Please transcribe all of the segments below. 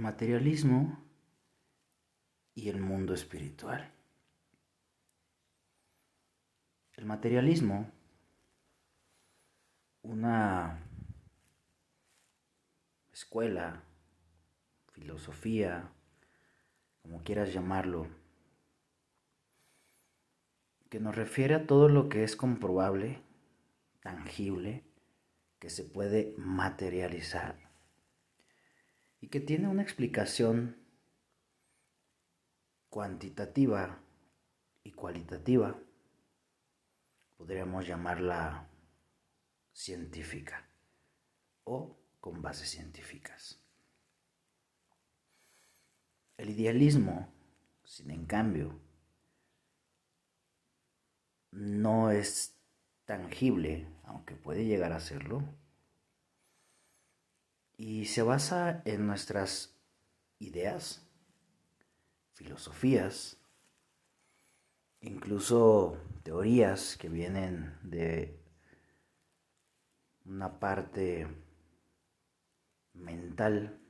materialismo y el mundo espiritual. El materialismo, una escuela, filosofía, como quieras llamarlo, que nos refiere a todo lo que es comprobable, tangible, que se puede materializar y que tiene una explicación cuantitativa y cualitativa, podríamos llamarla científica o con bases científicas. El idealismo, sin en cambio, no es tangible, aunque puede llegar a serlo, y se basa en nuestras ideas, filosofías, incluso teorías que vienen de una parte mental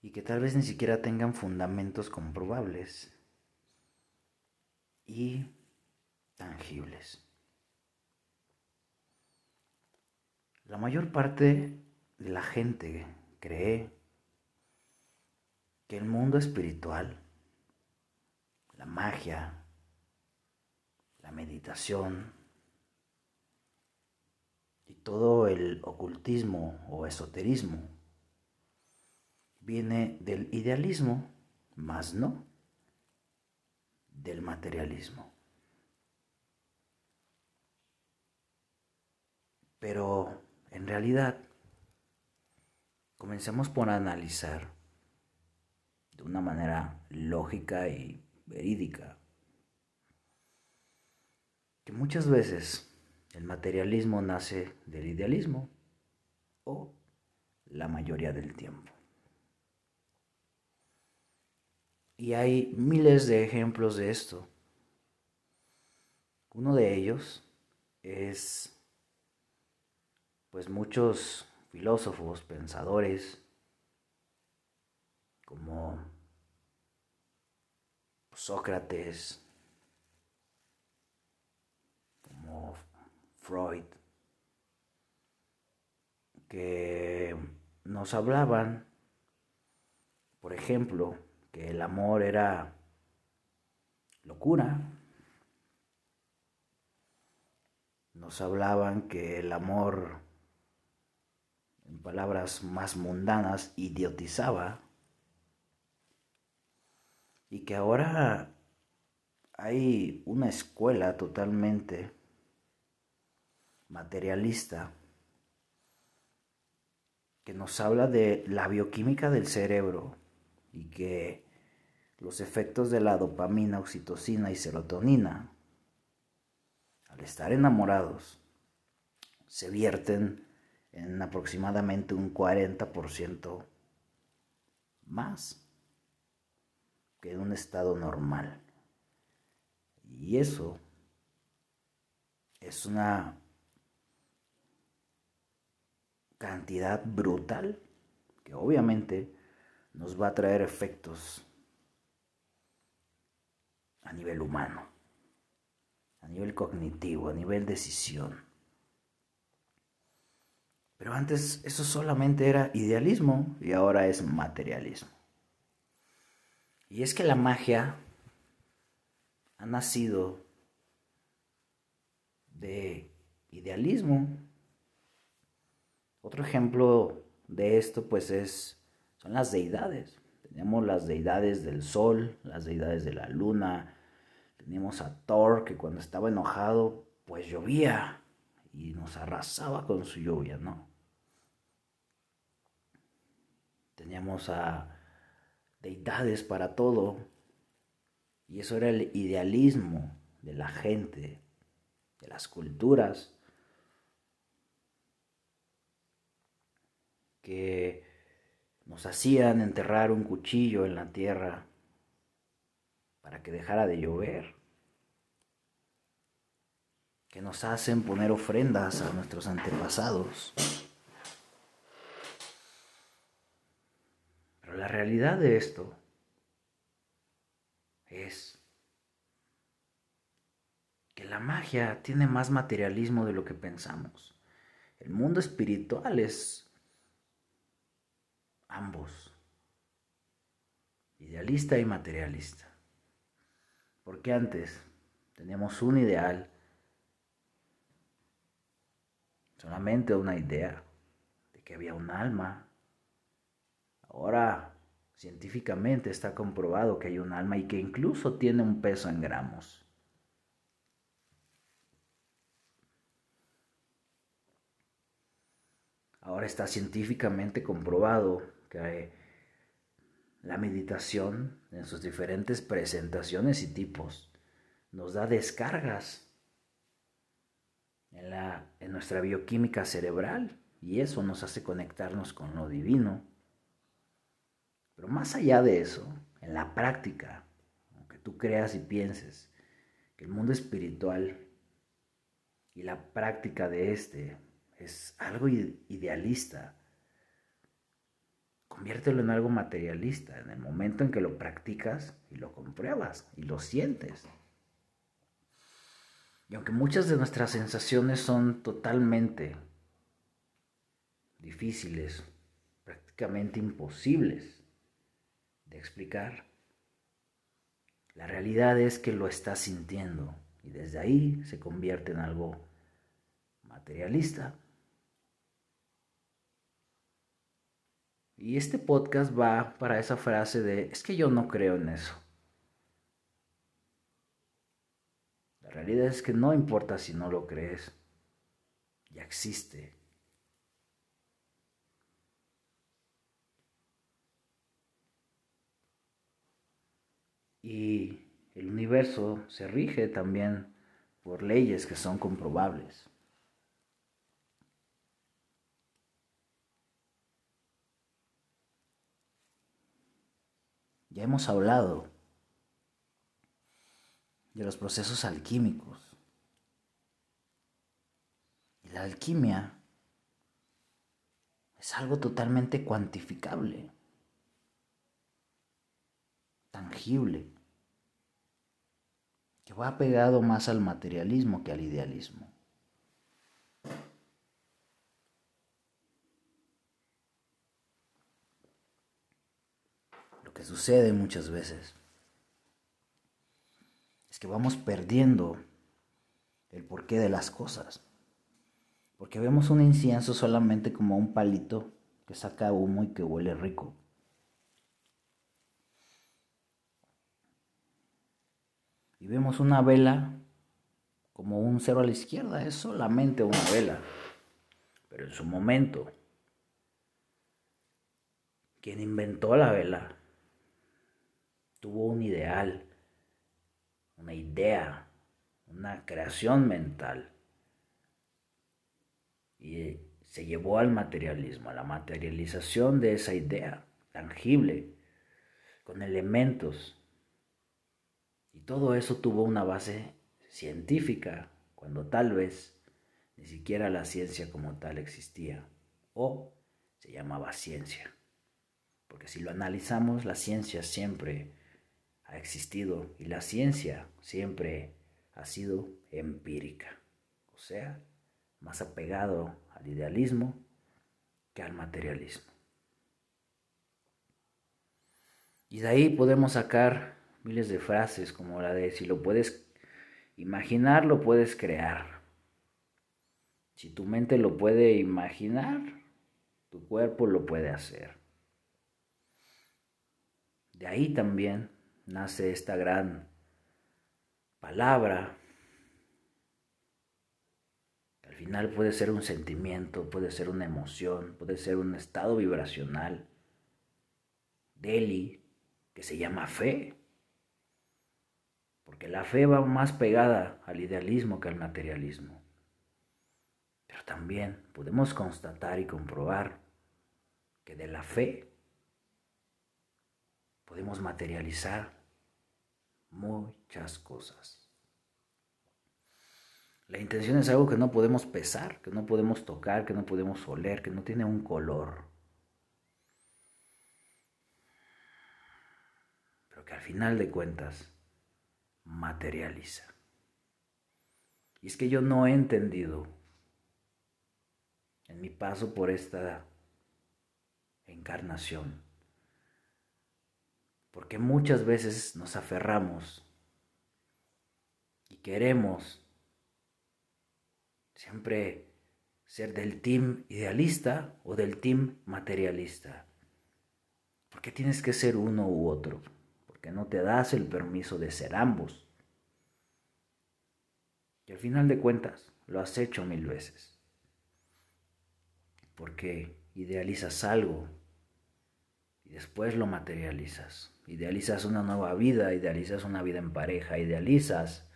y que tal vez ni siquiera tengan fundamentos comprobables y tangibles. La mayor parte de la gente cree que el mundo espiritual, la magia, la meditación y todo el ocultismo o esoterismo viene del idealismo, más no del materialismo. Pero en realidad, comencemos por analizar de una manera lógica y verídica que muchas veces el materialismo nace del idealismo o la mayoría del tiempo. Y hay miles de ejemplos de esto. Uno de ellos es pues muchos filósofos, pensadores, como Sócrates, como Freud, que nos hablaban, por ejemplo, que el amor era locura. Nos hablaban que el amor en palabras más mundanas, idiotizaba y que ahora hay una escuela totalmente materialista que nos habla de la bioquímica del cerebro y que los efectos de la dopamina, oxitocina y serotonina, al estar enamorados, se vierten en aproximadamente un 40% más que en un estado normal. Y eso es una cantidad brutal que obviamente nos va a traer efectos a nivel humano, a nivel cognitivo, a nivel decisión. Pero antes eso solamente era idealismo y ahora es materialismo. Y es que la magia ha nacido de idealismo. Otro ejemplo de esto pues es son las deidades. Tenemos las deidades del sol, las deidades de la luna. Tenemos a Thor que cuando estaba enojado pues llovía y nos arrasaba con su lluvia, ¿no? Teníamos a deidades para todo. Y eso era el idealismo de la gente, de las culturas, que nos hacían enterrar un cuchillo en la tierra para que dejara de llover, que nos hacen poner ofrendas a nuestros antepasados la realidad de esto es que la magia tiene más materialismo de lo que pensamos. El mundo espiritual es ambos, idealista y materialista. Porque antes teníamos un ideal, solamente una idea de que había un alma. Ahora científicamente está comprobado que hay un alma y que incluso tiene un peso en gramos. Ahora está científicamente comprobado que la meditación en sus diferentes presentaciones y tipos nos da descargas en, la, en nuestra bioquímica cerebral y eso nos hace conectarnos con lo divino. Pero más allá de eso, en la práctica, aunque tú creas y pienses que el mundo espiritual y la práctica de este es algo idealista, conviértelo en algo materialista en el momento en que lo practicas y lo compruebas y lo sientes. Y aunque muchas de nuestras sensaciones son totalmente difíciles, prácticamente imposibles de explicar, la realidad es que lo estás sintiendo y desde ahí se convierte en algo materialista. Y este podcast va para esa frase de, es que yo no creo en eso. La realidad es que no importa si no lo crees, ya existe. Y el universo se rige también por leyes que son comprobables. Ya hemos hablado de los procesos alquímicos. La alquimia es algo totalmente cuantificable, tangible, que va pegado más al materialismo que al idealismo. que sucede muchas veces es que vamos perdiendo el porqué de las cosas. Porque vemos un incienso solamente como un palito que saca humo y que huele rico. Y vemos una vela como un cero a la izquierda, es solamente una vela. Pero en su momento, quien inventó la vela tuvo un ideal, una idea, una creación mental. Y se llevó al materialismo, a la materialización de esa idea tangible, con elementos. Y todo eso tuvo una base científica, cuando tal vez ni siquiera la ciencia como tal existía, o se llamaba ciencia. Porque si lo analizamos, la ciencia siempre ha existido y la ciencia siempre ha sido empírica, o sea, más apegado al idealismo que al materialismo. Y de ahí podemos sacar miles de frases como la de si lo puedes imaginar, lo puedes crear. Si tu mente lo puede imaginar, tu cuerpo lo puede hacer. De ahí también nace esta gran palabra. Al final puede ser un sentimiento, puede ser una emoción, puede ser un estado vibracional. Deli, que se llama fe. Porque la fe va más pegada al idealismo que al materialismo. Pero también podemos constatar y comprobar que de la fe podemos materializar muchas cosas. La intención es algo que no podemos pesar, que no podemos tocar, que no podemos oler, que no tiene un color. al final de cuentas materializa. Y es que yo no he entendido en mi paso por esta encarnación, porque muchas veces nos aferramos y queremos siempre ser del team idealista o del team materialista. ¿Por qué tienes que ser uno u otro? Porque no te das el permiso de ser ambos. Y al final de cuentas, lo has hecho mil veces. Porque idealizas algo y después lo materializas. Idealizas una nueva vida, idealizas una vida en pareja, idealizas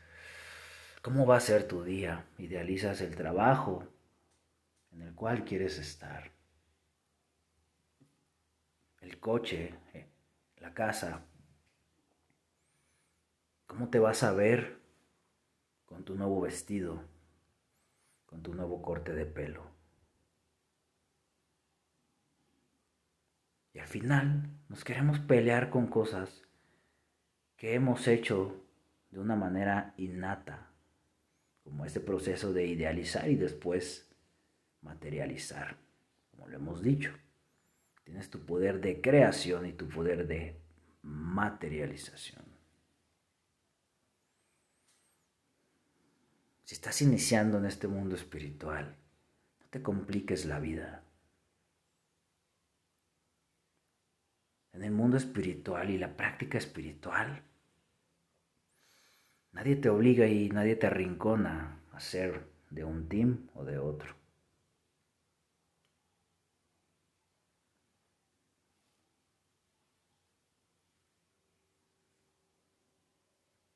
cómo va a ser tu día, idealizas el trabajo, en el cual quieres estar. El coche, eh, la casa. ¿Cómo te vas a ver con tu nuevo vestido, con tu nuevo corte de pelo? Y al final nos queremos pelear con cosas que hemos hecho de una manera innata, como este proceso de idealizar y después materializar, como lo hemos dicho. Tienes tu poder de creación y tu poder de materialización. Si estás iniciando en este mundo espiritual, no te compliques la vida. En el mundo espiritual y la práctica espiritual, nadie te obliga y nadie te arrincona a ser de un team o de otro.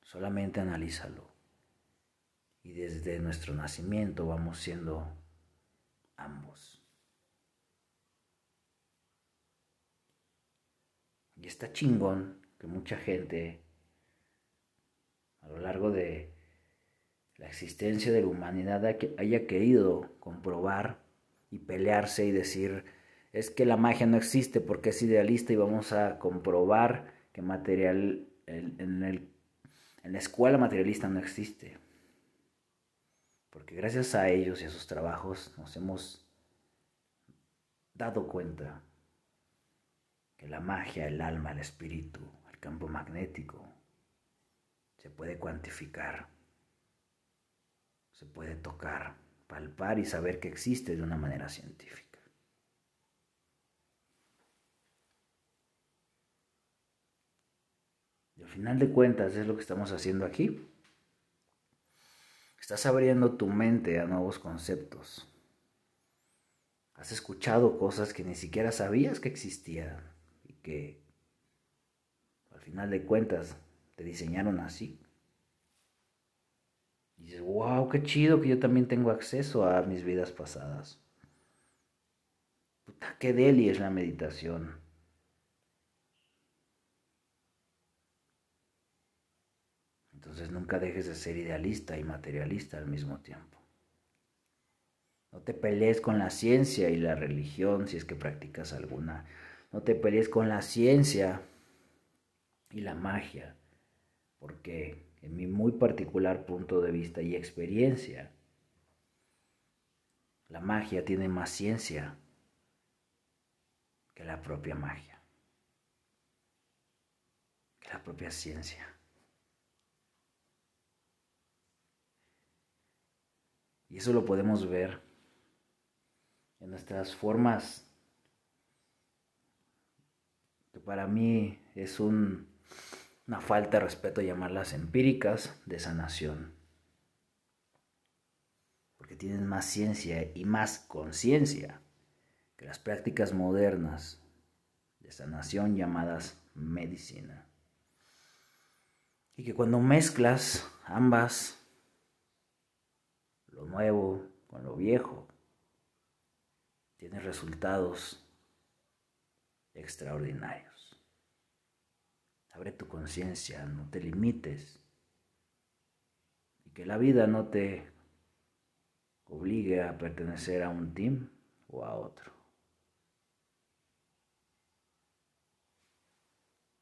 Solamente analízalo. Y desde nuestro nacimiento vamos siendo ambos. Y está chingón que mucha gente a lo largo de la existencia de la humanidad haya querido comprobar y pelearse y decir, es que la magia no existe porque es idealista y vamos a comprobar que material en en la escuela materialista no existe. Porque gracias a ellos y a sus trabajos nos hemos dado cuenta que la magia, el alma, el espíritu, el campo magnético, se puede cuantificar, se puede tocar, palpar y saber que existe de una manera científica. al final de cuentas es lo que estamos haciendo aquí. Estás abriendo tu mente a nuevos conceptos. Has escuchado cosas que ni siquiera sabías que existían y que al final de cuentas te diseñaron así. Y dices, wow, qué chido que yo también tengo acceso a mis vidas pasadas. Puta, qué deli es la meditación. Entonces nunca dejes de ser idealista y materialista al mismo tiempo. No te pelees con la ciencia y la religión si es que practicas alguna. No te pelees con la ciencia y la magia, porque en mi muy particular punto de vista y experiencia, la magia tiene más ciencia que la propia magia, que la propia ciencia. Eso lo podemos ver en nuestras formas, que para mí es una falta de respeto llamarlas empíricas de sanación. Porque tienen más ciencia y más conciencia que las prácticas modernas de sanación llamadas medicina. Y que cuando mezclas ambas nuevo con lo viejo, tienes resultados extraordinarios. Abre tu conciencia, no te limites y que la vida no te obligue a pertenecer a un team o a otro.